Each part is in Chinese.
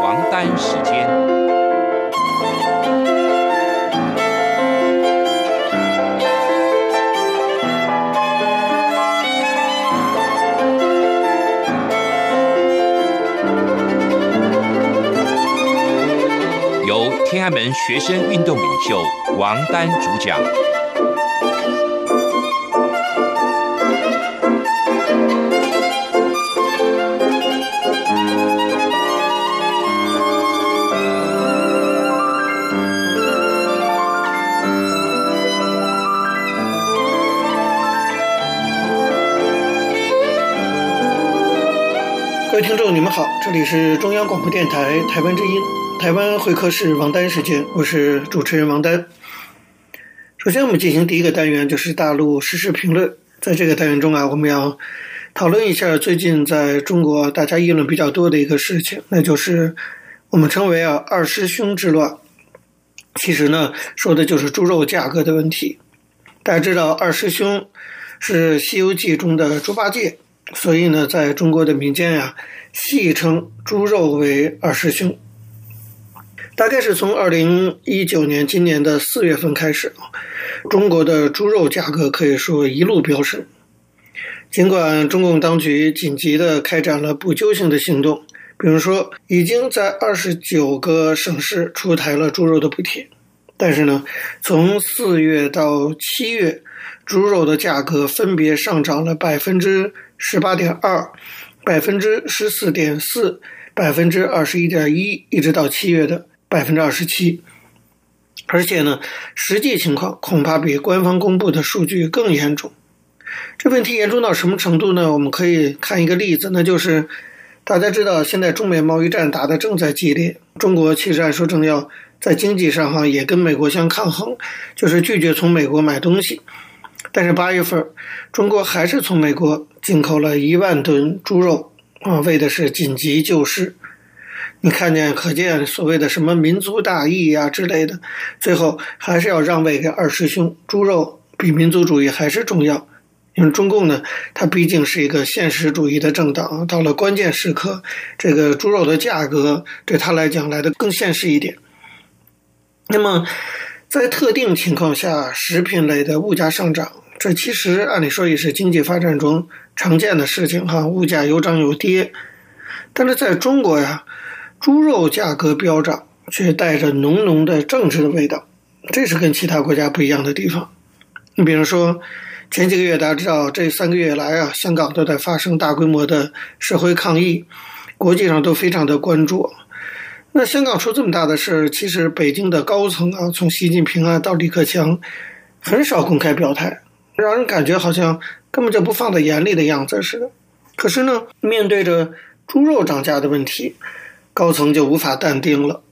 王丹时间，由天安门学生运动领袖王丹主讲。听众你们好，这里是中央广播电台台湾之音，台湾会客室王丹时间，我是主持人王丹。首先，我们进行第一个单元，就是大陆时事评论。在这个单元中啊，我们要讨论一下最近在中国大家议论比较多的一个事情，那就是我们称为啊二师兄之乱。其实呢，说的就是猪肉价格的问题。大家知道，二师兄是《西游记》中的猪八戒。所以呢，在中国的民间呀，戏称猪肉为二师兄。大概是从二零一九年今年的四月份开始啊，中国的猪肉价格可以说一路飙升。尽管中共当局紧急的开展了补救性的行动，比如说已经在二十九个省市出台了猪肉的补贴，但是呢，从四月到七月，猪肉的价格分别上涨了百分之十八点二、百分之十四点四、百分之二十一点一，一直到七月的百分之二十七。而且呢，实际情况恐怕比官方公布的数据更严重。这问题严重到什么程度呢？我们可以看一个例子，那就是大家知道，现在中美贸易战打得正在激烈，中国其实按说正要在经济上哈也跟美国相抗衡，就是拒绝从美国买东西。但是八月份，中国还是从美国进口了一万吨猪肉，啊，为的是紧急救市。你看见，可见所谓的什么民族大义呀之类的，最后还是要让位给二师兄。猪肉比民族主义还是重要，因为中共呢，它毕竟是一个现实主义的政党，到了关键时刻，这个猪肉的价格对他来讲来的更现实一点。那么。在特定情况下，食品类的物价上涨，这其实按理说也是经济发展中常见的事情哈。物价有涨有跌，但是在中国呀，猪肉价格飙涨却带着浓浓的政治的味道，这是跟其他国家不一样的地方。你比如说，前几个月大家知道，这三个月来啊，香港都在发生大规模的社会抗议，国际上都非常的关注。那香港出这么大的事，其实北京的高层啊，从习近平啊到李克强，很少公开表态，让人感觉好像根本就不放在眼里的样子似的。可是呢，面对着猪肉涨价的问题，高层就无法淡定了。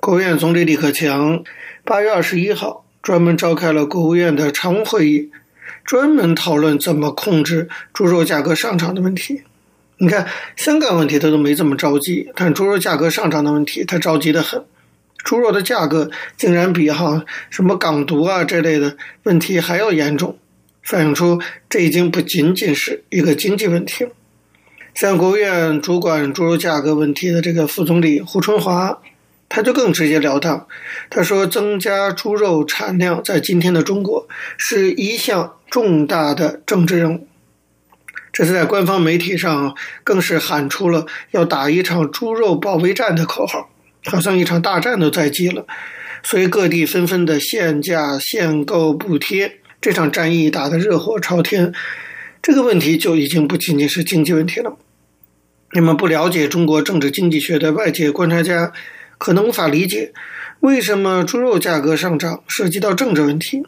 国务院总理李克强八月二十一号专门召开了国务院的常务会议，专门讨论怎么控制猪肉价格上涨的问题。你看，香港问题他都没这么着急，但猪肉价格上涨的问题他着急得很。猪肉的价格竟然比哈什么港独啊这类的问题还要严重，反映出这已经不仅仅是一个经济问题了。像国务院主管猪肉价格问题的这个副总理胡春华，他就更直截了当，他说增加猪肉产量在今天的中国是一项重大的政治任务。这是在官方媒体上，更是喊出了要打一场猪肉保卫战的口号，好像一场大战都在即了。所以各地纷纷的限价、限购、补贴，这场战役打得热火朝天。这个问题就已经不仅仅是经济问题了。那么不了解中国政治经济学的外界观察家，可能无法理解为什么猪肉价格上涨涉及到政治问题。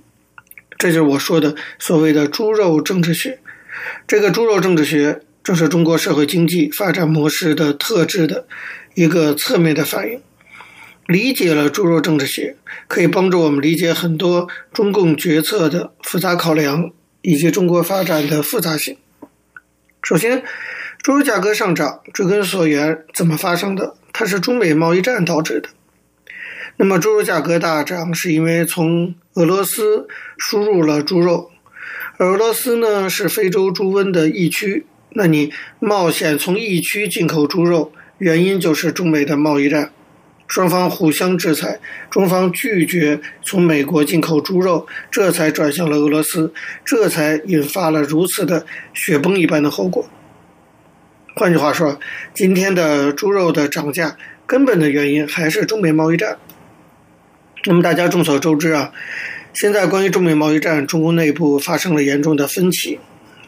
这就是我说的所谓的猪肉政治学。这个猪肉政治学正是中国社会经济发展模式的特质的一个侧面的反应。理解了猪肉政治学，可以帮助我们理解很多中共决策的复杂考量，以及中国发展的复杂性。首先，猪肉价格上涨追根溯源，怎么发生的？它是中美贸易战导致的。那么，猪肉价格大涨是因为从俄罗斯输入了猪肉。俄罗斯呢是非洲猪瘟的疫区，那你冒险从疫区进口猪肉，原因就是中美的贸易战，双方互相制裁，中方拒绝从美国进口猪肉，这才转向了俄罗斯，这才引发了如此的雪崩一般的后果。换句话说，今天的猪肉的涨价，根本的原因还是中美贸易战。那么大家众所周知啊，现在关于中美贸易战，中共内部发生了严重的分歧。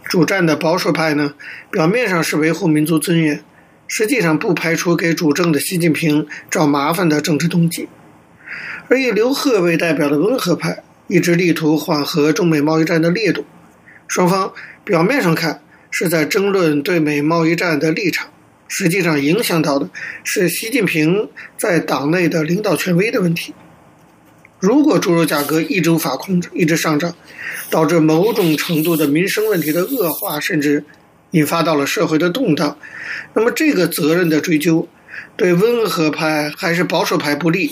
主战的保守派呢，表面上是维护民族尊严，实际上不排除给主政的习近平找麻烦的政治动机。而以刘鹤为代表的温和派，一直力图缓和中美贸易战的烈度。双方表面上看，是在争论对美贸易战的立场，实际上影响到的是习近平在党内的领导权威的问题。如果猪肉价格一直无法控制，一直上涨，导致某种程度的民生问题的恶化，甚至引发到了社会的动荡，那么这个责任的追究，对温和派还是保守派不利，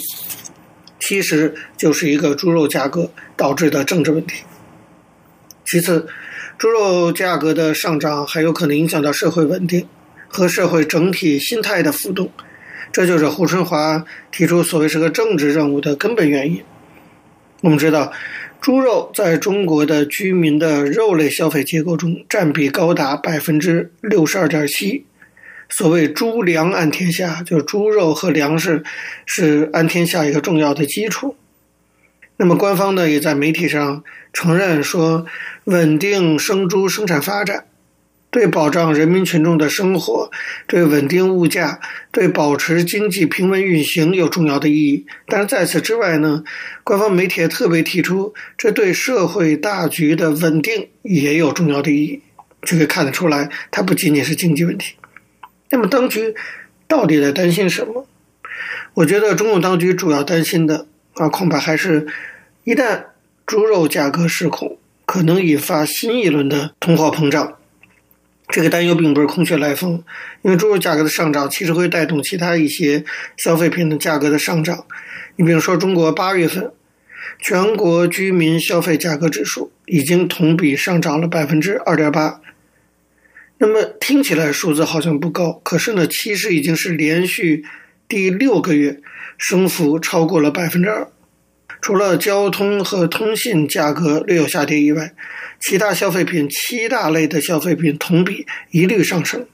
其实就是一个猪肉价格导致的政治问题。其次，猪肉价格的上涨还有可能影响到社会稳定和社会整体心态的浮动，这就是胡春华提出所谓是个政治任务的根本原因。我们知道，猪肉在中国的居民的肉类消费结构中占比高达百分之六十二点七。所谓“猪粮安天下”，就是猪肉和粮食是安天下一个重要的基础。那么，官方呢也在媒体上承认说，稳定生猪生产发展，对保障人民群众的生活、对稳定物价、对保持经济平稳运行有重要的意义。但是在此之外呢，官方媒体也特别提出，这对社会大局的稳定也有重要的意义。就可以看得出来，它不仅仅是经济问题。那么，当局到底在担心什么？我觉得中共当局主要担心的。啊，恐怕还是，一旦猪肉价格失控，可能引发新一轮的通货膨胀。这个担忧并不是空穴来风，因为猪肉价格的上涨其实会带动其他一些消费品的价格的上涨。你比如说，中国八月份全国居民消费价格指数已经同比上涨了百分之二点八。那么听起来数字好像不高，可是呢，其实已经是连续第六个月。升幅超过了百分之二，除了交通和通信价格略有下跌以外，其他消费品七大类的消费品同比一律上升。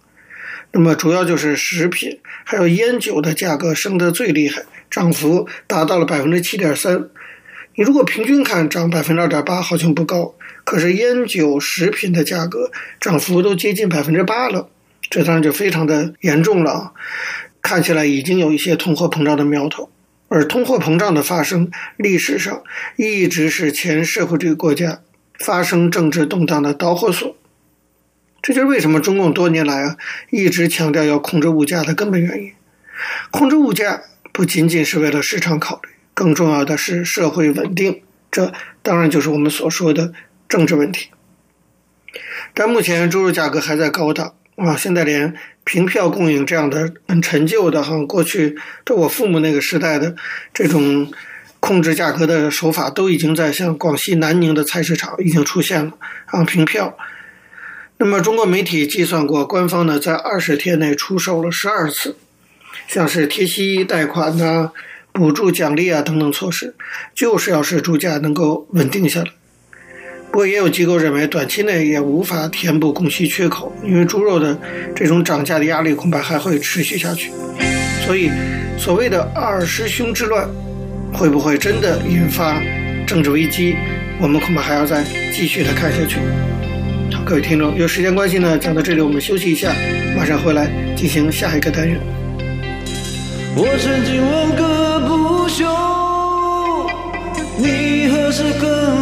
那么主要就是食品还有烟酒的价格升得最厉害，涨幅达到了百分之七点三。你如果平均看涨百分之二点八好像不高，可是烟酒食品的价格涨幅都接近百分之八了，这当然就非常的严重了。看起来已经有一些通货膨胀的苗头，而通货膨胀的发生，历史上一直是前社会主义国家发生政治动荡的导火索。这就是为什么中共多年来啊一直强调要控制物价的根本原因。控制物价不仅仅是为了市场考虑，更重要的是社会稳定。这当然就是我们所说的政治问题。但目前猪肉价格还在高档。啊，现在连凭票供应这样的很陈旧的哈，过去在我父母那个时代的这种控制价格的手法，都已经在像广西南宁的菜市场已经出现了啊，凭票。那么中国媒体计算过，官方呢在二十天内出售了十二次，像是贴息贷款呐、补助奖励啊等等措施，就是要使猪价能够稳定下来。不过，也有机构认为，短期内也无法填补供需缺口，因为猪肉的这种涨价的压力恐怕还会持续下去。所以，所谓的“二师兄之乱”，会不会真的引发政治危机？我们恐怕还要再继续的看下去。好，各位听众，有时间关系呢，讲到这里，我们休息一下，马上回来进行下一个单元。我曾经问个不休，你何时跟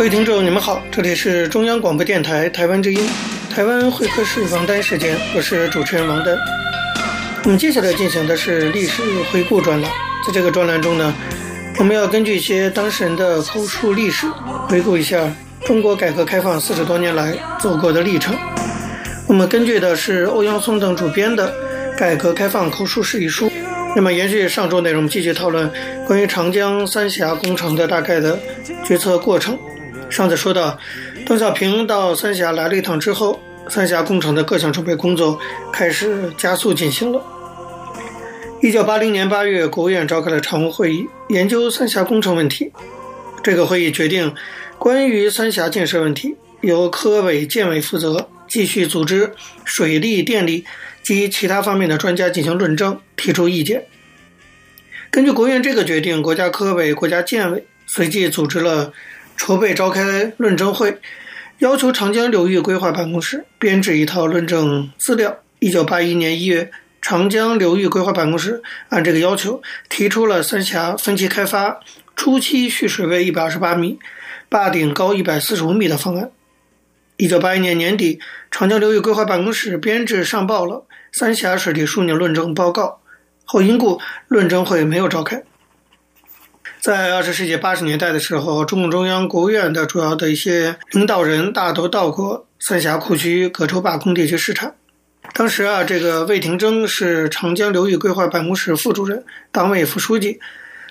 各位听众，你们好，这里是中央广播电台台湾之音，台湾会客室王丹时间，我是主持人王丹。我们接下来进行的是历史回顾专栏，在这个专栏中呢，我们要根据一些当事人的口述历史，回顾一下中国改革开放四十多年来走过的历程。我们根据的是欧阳松等主编的《改革开放口述史》一书。那么，延续上周内容，我们继续讨论关于长江三峡工程的大概的决策过程。上次说到，邓小平到三峡来了一趟之后，三峡工程的各项准备工作开始加速进行了。一九八零年八月，国务院召开了常务会议，研究三峡工程问题。这个会议决定，关于三峡建设问题，由科委、建委负责，继续组织水利、电力及其他方面的专家进行论证，提出意见。根据国务院这个决定，国家科委、国家建委随即组织了。筹备召开论证会，要求长江流域规划办公室编制一套论证资料。一九八一年一月，长江流域规划办公室按这个要求提出了三峡分期开发初期蓄水位一百二十八米，坝顶高一百四十五米的方案。一九八一年年底，长江流域规划办公室编制上报了三峡水利枢纽论证报告，后因故论证会没有召开。在二十世纪八十年代的时候，中共中央、国务院的主要的一些领导人大都到过三峡库区葛洲坝工地去视察。当时啊，这个魏廷征是长江流域规划办公室副主任、党委副书记，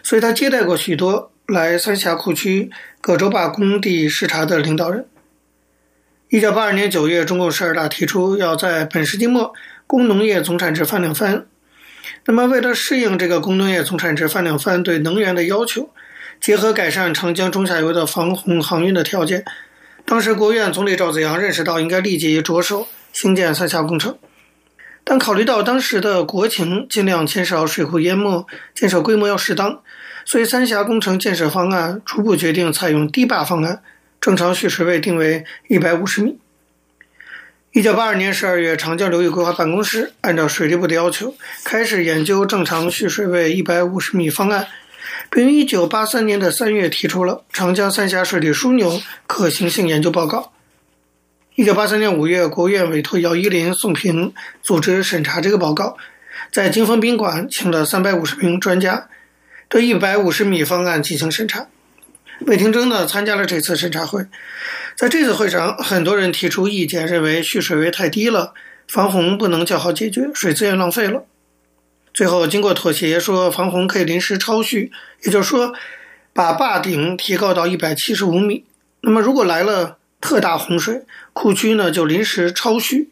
所以他接待过许多来三峡库区葛洲坝工地视察的领导人。一九八二年九月，中共十二大提出要在本世纪末工农业总产值翻两番。那么，为了适应这个工农业总产值翻两番对能源的要求，结合改善长江中下游的防洪航运的条件，当时国务院总理赵紫阳认识到应该立即着手兴建三峡工程。但考虑到当时的国情，尽量减少水库淹没，建设规模要适当，所以三峡工程建设方案初步决定采用堤坝方案，正常蓄水位定为一百五十米。一九八二年十二月，长江流域规划办公室按照水利部的要求，开始研究正常蓄水位一百五十米方案，并于一九八三年的三月提出了长江三峡水利枢纽可行性研究报告。一九八三年五月，国务院委托姚依林、宋平组织审查这个报告，在金峰宾馆请了三百五十名专家，对一百五十米方案进行审查。魏廷征呢参加了这次审查会，在这次会上，很多人提出意见，认为蓄水位太低了，防洪不能较好解决，水资源浪费了。最后经过妥协，说防洪可以临时超蓄，也就是说，把坝顶提高到一百七十五米。那么如果来了特大洪水，库区呢就临时超蓄，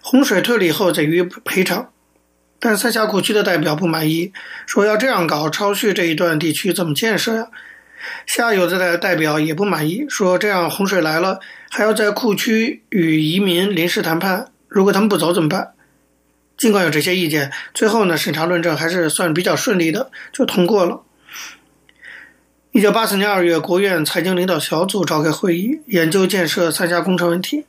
洪水退了以后再予以赔偿。但三峡库区的代表不满意，说要这样搞超蓄这一段地区怎么建设呀？下游的代表也不满意，说这样洪水来了，还要在库区与移民临时谈判，如果他们不走怎么办？尽管有这些意见，最后呢，审查论证还是算比较顺利的，就通过了。一九八四年二月，国务院财经领导小组召开会议，研究建设三峡工程问题。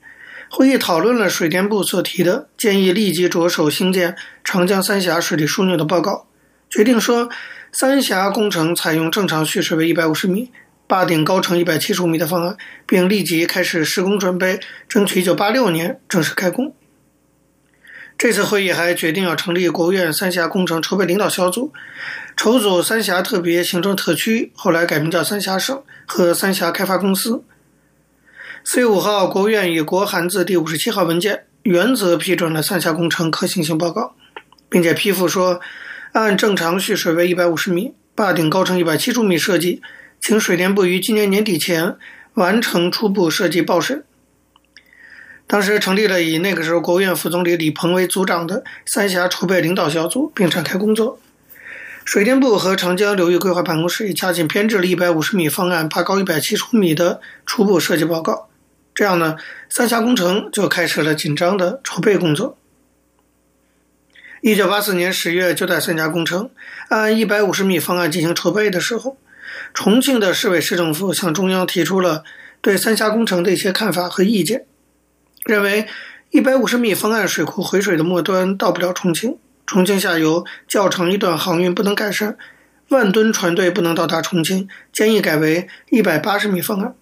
会议讨论了水电部所提的建议立即着手兴建长江三峡水利枢纽的报告，决定说。三峡工程采用正常蓄水位一百五十米、坝顶高程一百七十五米的方案，并立即开始施工准备，争取一九八六年正式开工。这次会议还决定要成立国务院三峡工程筹备领导小组，筹组三峡特别行政特区（后来改名叫三峡省）和三峡开发公司。四月五号，国务院以国函字第五十七号文件原则批准了三峡工程可行性报告，并且批复说。按正常蓄水位一百五十米、坝顶高程一百七十五米设计，请水电部于今年年底前完成初步设计报审。当时成立了以那个时候国务院副总理李鹏为组长的三峡筹备领导小组，并展开工作。水电部和长江流域规划办公室也加紧编制了一百五十米方案、坝高一百七十五米的初步设计报告。这样呢，三峡工程就开始了紧张的筹备工作。一九八四年十月，就在三峡工程按一百五十米方案进行筹备的时候，重庆的市委市政府向中央提出了对三峡工程的一些看法和意见，认为一百五十米方案水库回水的末端到不了重庆，重庆下游较长一段航运不能改善，万吨船队不能到达重庆，建议改为一百八十米方案。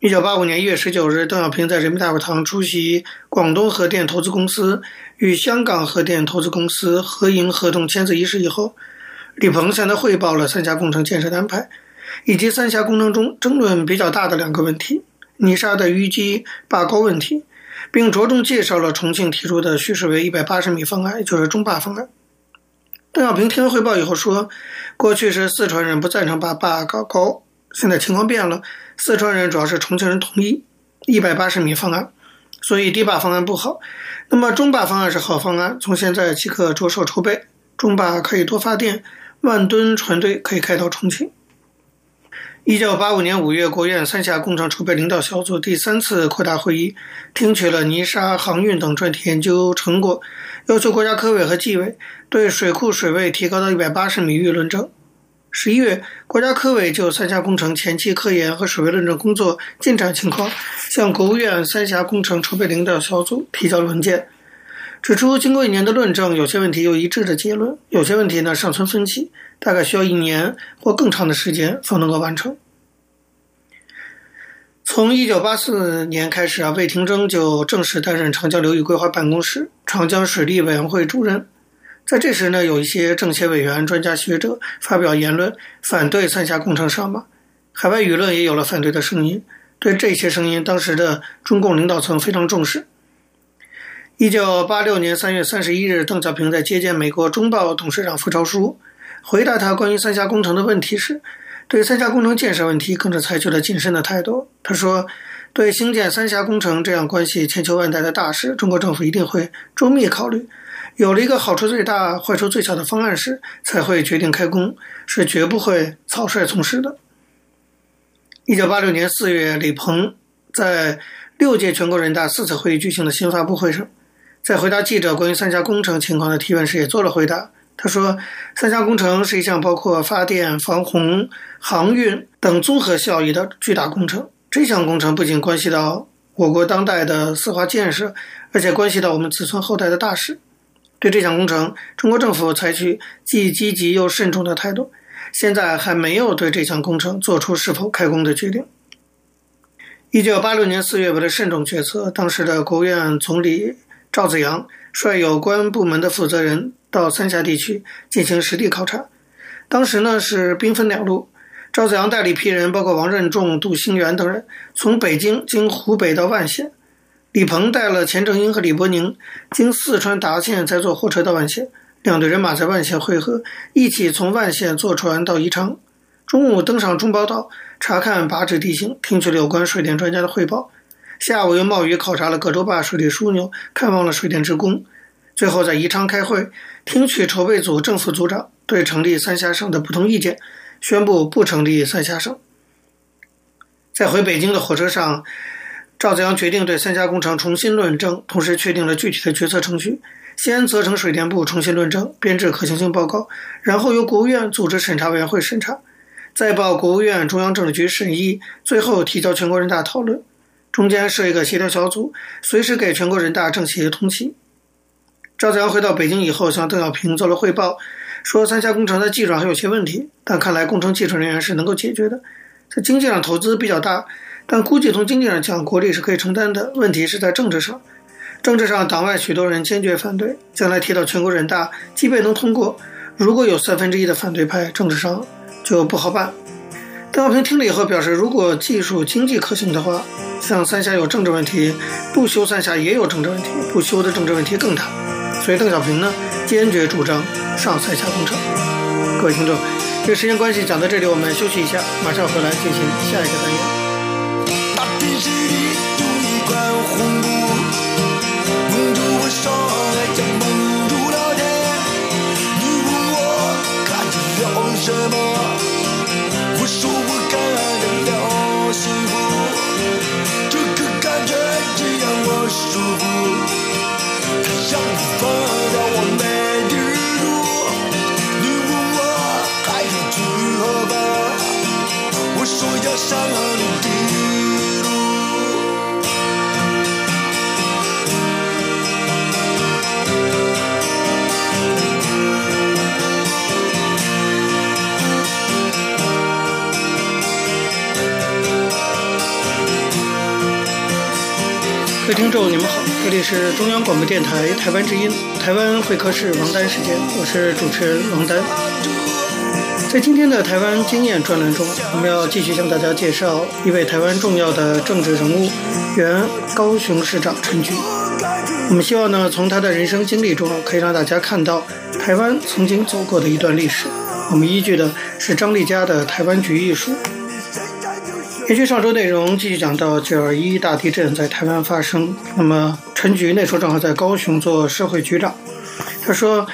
一九八五年一月十九日，邓小平在人民大会堂出席广东核电投资公司与香港核电投资公司合营合同签字仪式以后，李鹏向他汇报了三峡工程建设的安排，以及三峡工程中争论比较大的两个问题：泥沙的淤积坝高问题，并着重介绍了重庆提出的蓄水为一百八十米方案，也就是中坝方案。邓小平听完汇报以后说：“过去是四川人不赞成把坝搞高，现在情况变了。”四川人主要是重庆人同意一百八十米方案，所以低坝方案不好。那么中坝方案是好方案，从现在即可着手筹备。中坝可以多发电，万吨船队可以开到重庆。一九八五年五月，国务院三峡工程筹备领导小组第三次扩大会议，听取了泥沙航运等专题研究成果，要求国家科委和纪委对水库水位提高到一百八十米予以论证。十一月，国家科委就三峡工程前期科研和水位论证工作进展情况，向国务院三峡工程筹备领导小组提交了文件，指出经过一年的论证，有些问题有一致的结论，有些问题呢尚存分歧，大概需要一年或更长的时间方能够完成。从一九八四年开始啊，魏廷征就正式担任长江流域规划办公室长江水利委员会主任。在这时呢，有一些政协委员、专家学者发表言论，反对三峡工程上马。海外舆论也有了反对的声音。对这些声音，当时的中共领导层非常重视。一九八六年三月三十一日，邓小平在接见美国《中报》董事长傅朝书，回答他关于三峡工程的问题时，对三峡工程建设问题更是采取了谨慎的态度。他说：“对兴建三峡工程这样关系千秋万代的大事，中国政府一定会周密考虑。”有了一个好处最大、坏处最小的方案时，才会决定开工，是绝不会草率从事的。一九八六年四月，李鹏在六届全国人大四次会议举行的新发布会上，在回答记者关于三峡工程情况的提问时，也做了回答。他说：“三峡工程是一项包括发电、防洪、航运等综合效益的巨大工程。这项工程不仅关系到我国当代的四化建设，而且关系到我们子孙后代的大事。”对这项工程，中国政府采取既积极又慎重的态度，现在还没有对这项工程做出是否开工的决定。一九八六年四月，为了慎重决策，当时的国务院总理赵紫阳率有关部门的负责人到三峡地区进行实地考察。当时呢是兵分两路，赵紫阳带了一批人，包括王任重、杜兴元等人，从北京经湖北到万县。李鹏带了钱正英和李伯宁，经四川达县，再坐火车到万县。两队人马在万县会合，一起从万县坐船到宜昌。中午登上中宝岛，查看靶址地形，听取了有关水电专家的汇报。下午又冒雨考察了葛洲坝水利枢纽，看望了水电职工。最后在宜昌开会，听取筹备组正副组长对成立三峡省的不同意见，宣布不成立三峡省。在回北京的火车上。赵紫阳决定对三峡工程重新论证，同时确定了具体的决策程序：先责成水电部重新论证，编制可行性报告，然后由国务院组织审查委员会审查，再报国务院中央政治局审议，最后提交全国人大讨论。中间设一个协调小组，随时给全国人大政协通气。赵子阳回到北京以后，向邓小平做了汇报，说三峡工程的技术还有些问题，但看来工程技术人员是能够解决的。在经济上投资比较大。但估计从经济上讲，国力是可以承担的。问题是在政治上，政治上党外许多人坚决反对。将来提到全国人大，即便能通过，如果有三分之一的反对派，政治上就不好办。邓小平听了以后表示，如果技术经济可行的话，像三峡有政治问题，不修三峡也有政治问题，不修的政治问题更大。所以邓小平呢，坚决主张上三峡工程。各位听众，这个时间关系讲到这里，我们休息一下，马上回来进行下一个单元。那天手里拄一块红布，蒙住我双眼，也蒙住了天。你问我感觉要什么，我说我感觉要幸福，这个感觉只让我舒服。是中央广播电台台湾之音，台湾会客室王丹时间，我是主持人王丹。在今天的台湾经验专栏中，我们要继续向大家介绍一位台湾重要的政治人物，原高雄市长陈菊。我们希望呢，从他的人生经历中，可以让大家看到台湾曾经走过的一段历史。我们依据的是张丽佳的《台湾局艺术》。延续上周内容，继续讲到九二一大地震在台湾发生。那么陈菊那时候正好在高雄做社会局长。他说，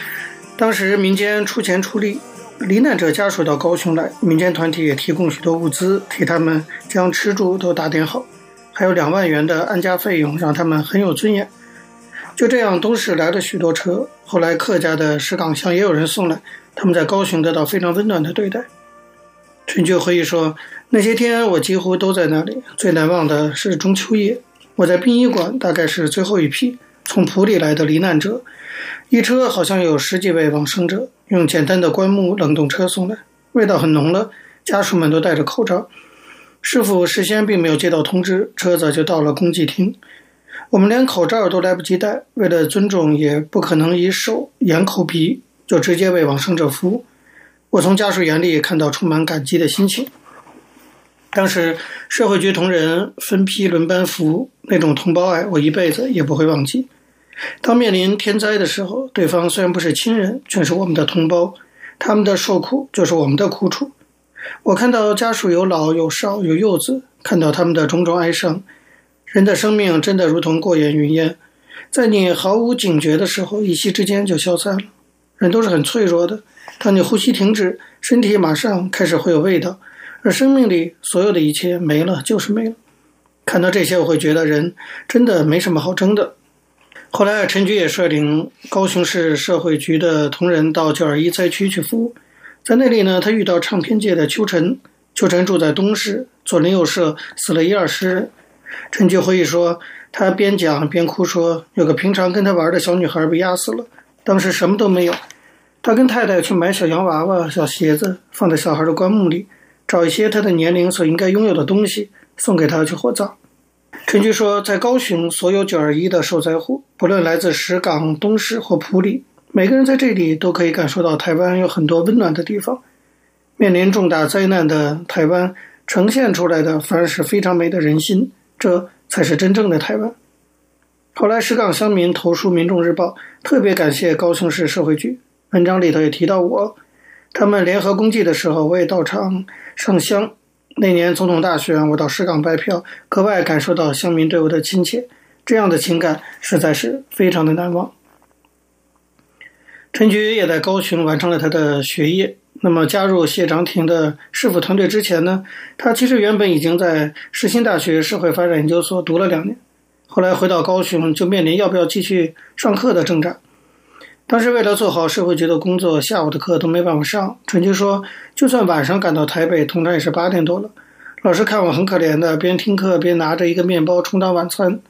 当时民间出钱出力，罹难者家属到高雄来，民间团体也提供许多物资，替他们将吃住都打点好，还有两万元的安家费用，让他们很有尊严。就这样，东市来了许多车，后来客家的石岗乡也有人送来，他们在高雄得到非常温暖的对待。陈菊回忆说：“那些天我几乎都在那里。最难忘的是中秋夜，我在殡仪馆，大概是最后一批从普里来的罹难者，一车好像有十几位往生者，用简单的棺木冷冻车送来，味道很浓了。家属们都戴着口罩。师傅事先并没有接到通知，车子就到了公祭厅。我们连口罩都来不及戴，为了尊重，也不可能以手掩口鼻，就直接为往生者服务。”我从家属眼里看到充满感激的心情。当时社会局同仁分批轮班服务，那种同胞爱，我一辈子也不会忘记。当面临天灾的时候，对方虽然不是亲人，却是我们的同胞，他们的受苦就是我们的苦楚。我看到家属有老有少有幼子，看到他们的种种哀伤。人的生命真的如同过眼云烟，在你毫无警觉的时候，一夕之间就消散了。人都是很脆弱的。当你呼吸停止，身体马上开始会有味道，而生命里所有的一切没了就是没了。看到这些，我会觉得人真的没什么好争的。后来，陈菊也率领高雄市社会局的同仁到九二一灾区去服务，在那里呢，他遇到唱片界的邱晨，邱晨住在东市，左邻右舍死了一二十人。陈菊回忆说，他边讲边哭说，有个平常跟他玩的小女孩被压死了，当时什么都没有。他跟太太去买小洋娃娃、小鞋子，放在小孩的棺木里，找一些他的年龄所应该拥有的东西，送给他去火葬。陈菊说，在高雄，所有九二一的受灾户，不论来自石港、东市或埔里，每个人在这里都可以感受到台湾有很多温暖的地方。面临重大灾难的台湾，呈现出来的反而是非常美的人心，这才是真正的台湾。后来，石港乡民投书《民众日报》，特别感谢高雄市社会局。文章里头也提到我，他们联合公祭的时候，我也到场上香。那年总统大选，我到石港拜票，格外感受到乡民对我的亲切，这样的情感实在是非常的难忘。陈菊也在高雄完成了他的学业。那么加入谢长廷的市府团队之前呢，他其实原本已经在世新大学社会发展研究所读了两年，后来回到高雄，就面临要不要继续上课的挣扎。当时为了做好社会局的工作，下午的课都没办法上。陈菊说，就算晚上赶到台北，通常也是八点多了。老师看我很可怜的，边听课边拿着一个面包充当晚餐。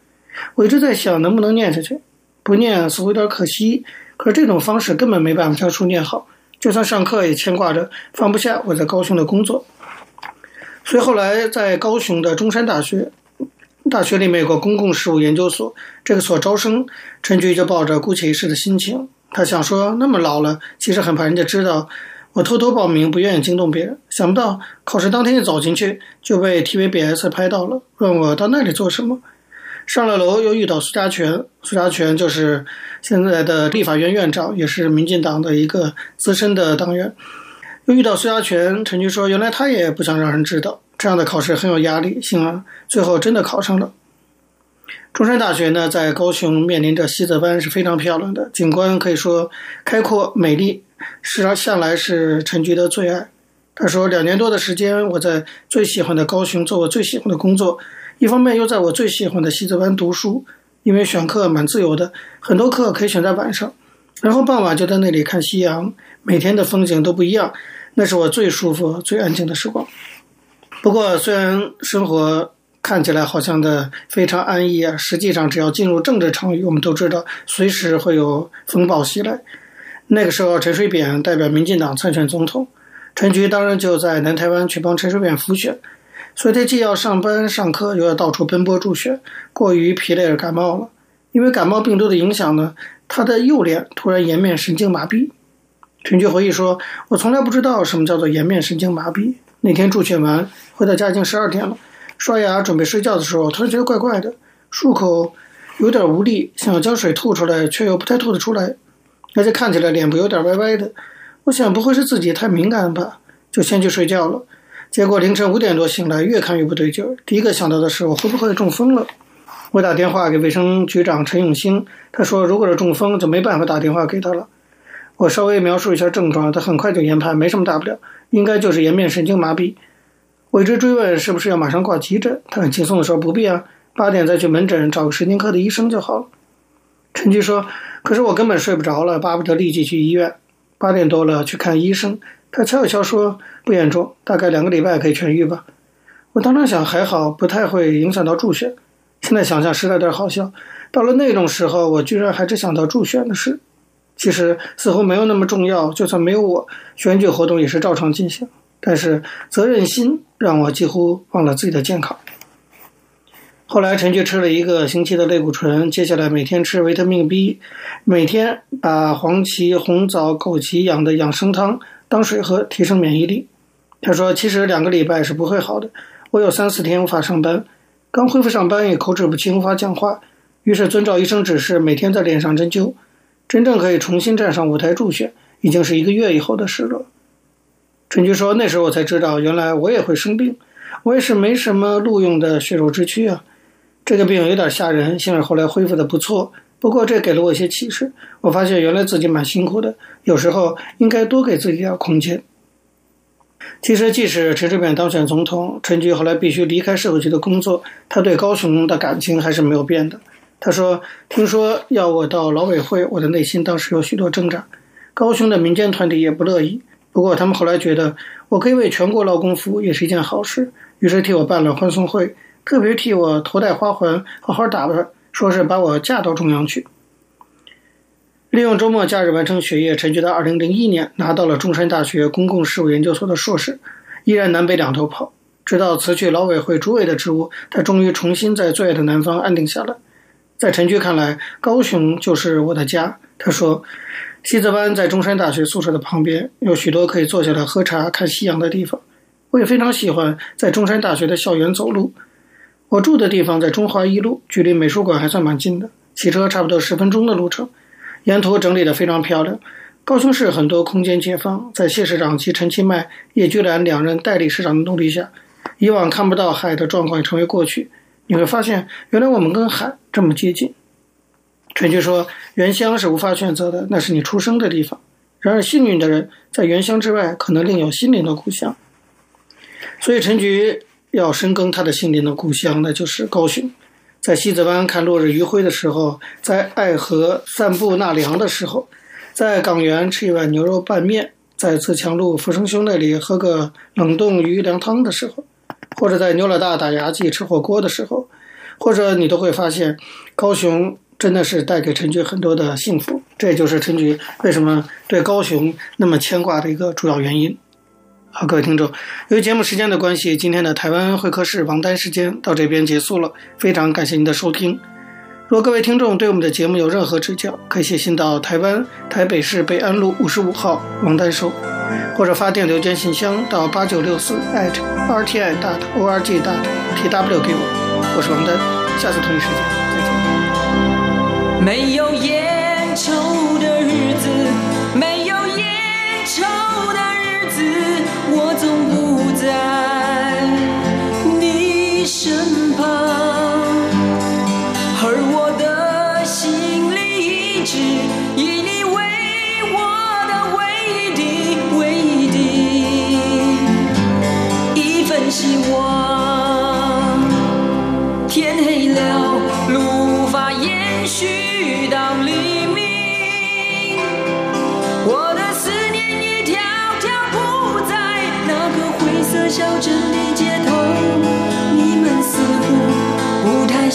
我一直在想，能不能念下去？不念似乎有点可惜。可是这种方式根本没办法将书念好。就算上课，也牵挂着放不下我在高雄的工作。所以后来在高雄的中山大学，大学里面有个公共事务研究所，这个所招生，陈菊就抱着姑且一试的心情。他想说，那么老了，其实很怕人家知道我偷偷报名，不愿意惊动别人。想不到考试当天一走进去，就被 TVBS 拍到了，问我到那里做什么。上了楼又遇到苏家全，苏家全就是现在的立法院院长，也是民进党的一个资深的党员。又遇到苏家全，陈菊说，原来他也不想让人知道，这样的考试很有压力。幸而最后真的考上了。中山大学呢，在高雄面临着西子湾是非常漂亮的景观，可以说开阔美丽，是向来是陈菊的最爱。他说，两年多的时间，我在最喜欢的高雄做我最喜欢的工作，一方面又在我最喜欢的西子湾读书，因为选课蛮自由的，很多课可以选在晚上，然后傍晚就在那里看夕阳，每天的风景都不一样，那是我最舒服、最安静的时光。不过，虽然生活，看起来好像的非常安逸啊，实际上只要进入政治场域，我们都知道随时会有风暴袭来。那个时候，陈水扁代表民进党参选总统，陈菊当然就在南台湾去帮陈水扁辅选。所以他既要上班上课，又要到处奔波助选，过于疲累而感冒了。因为感冒病毒的影响呢，他的右脸突然颜面神经麻痹。陈菊回忆说：“我从来不知道什么叫做颜面神经麻痹。那天助选完，回到家已经十二点了，刷牙准备睡觉的时候，突然觉得怪怪的，漱口有点无力，想要将水吐出来，却又不太吐得出来，而且看起来脸部有点歪歪的。我想不会是自己太敏感吧，就先去睡觉了。”结果凌晨五点多醒来，越看越不对劲儿。第一个想到的是，我会不会中风了？我打电话给卫生局长陈永兴，他说如果是中风，就没办法打电话给他了。我稍微描述一下症状，他很快就研判没什么大不了，应该就是颜面神经麻痹。我一直追问是不是要马上挂急诊，他很轻松地说不必啊，八点再去门诊找个神经科的医生就好了。陈菊说，可是我根本睡不着了，巴不得立即去医院。八点多了去看医生。他悄悄说：“不严重，大概两个礼拜可以痊愈吧。”我当时想还好，不太会影响到助选。现在想想实在有点好笑。到了那种时候，我居然还只想到助选的事。其实似乎没有那么重要，就算没有我，选举活动也是照常进行。但是责任心让我几乎忘了自己的健康。后来陈菊吃了一个星期的类固醇，接下来每天吃维他命 B，每天把黄芪、红枣、枸杞养的养生汤当水喝，提升免疫力。他说：“其实两个礼拜是不会好的，我有三四天无法上班，刚恢复上班也口齿不清，无法讲话。于是遵照医生指示，每天在脸上针灸。真正可以重新站上舞台助选，已经是一个月以后的事了。”陈菊说：“那时候我才知道，原来我也会生病，我也是没什么录用的血肉之躯啊。”这个病有点吓人，幸而后来恢复的不错。不过这给了我一些启示，我发现原来自己蛮辛苦的，有时候应该多给自己点空间。其实，即使陈水扁当选总统，陈菊后来必须离开社会局的工作，他对高雄的感情还是没有变的。他说：“听说要我到劳委会，我的内心当时有许多挣扎。高雄的民间团体也不乐意，不过他们后来觉得我可以为全国劳工服务，也是一件好事，于是替我办了欢送会。”特别替我头戴花环，好好打扮，说是把我嫁到中央去。利用周末假日完成学业，陈菊在二零零一年拿到了中山大学公共事务研究所的硕士，依然南北两头跑。直到辞去劳委会主委的职务，他终于重新在最爱的南方安定下来。在陈菊看来，高雄就是我的家。他说，西子湾在中山大学宿舍的旁边，有许多可以坐下来喝茶、看夕阳的地方。我也非常喜欢在中山大学的校园走路。我住的地方在中华一路，距离美术馆还算蛮近的，骑车差不多十分钟的路程。沿途整理得非常漂亮。高雄市很多空间解放，在谢市长及陈其迈、叶居兰两任代理市长的努力下，以往看不到海的状况成为过去。你会发现，原来我们跟海这么接近。陈菊说：“原乡是无法选择的，那是你出生的地方。然而幸运的人，在原乡之外，可能另有心灵的故乡。”所以陈菊。要深耕他的心灵的故乡，那就是高雄。在西子湾看落日余晖的时候，在爱河散步纳凉的时候，在港园吃一碗牛肉拌面，在自强路福生兄那里喝个冷冻鱼凉汤的时候，或者在牛老大打牙祭吃火锅的时候，或者你都会发现，高雄真的是带给陈菊很多的幸福。这也就是陈菊为什么对高雄那么牵挂的一个主要原因。好，各位听众，由于节目时间的关系，今天的台湾会客室王丹时间到这边结束了。非常感谢您的收听。如果各位听众对我们的节目有任何指教，可以写信到台湾台北市北安路五十五号王丹收，或者发电邮件信箱到八九六四 @rti dot org dot tw 给我。我是王丹，下次同一时间再见。没有烟抽的日子，没有烟抽的日子。我总不在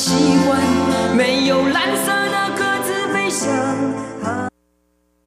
习惯没有蓝色的鸽子飞翔。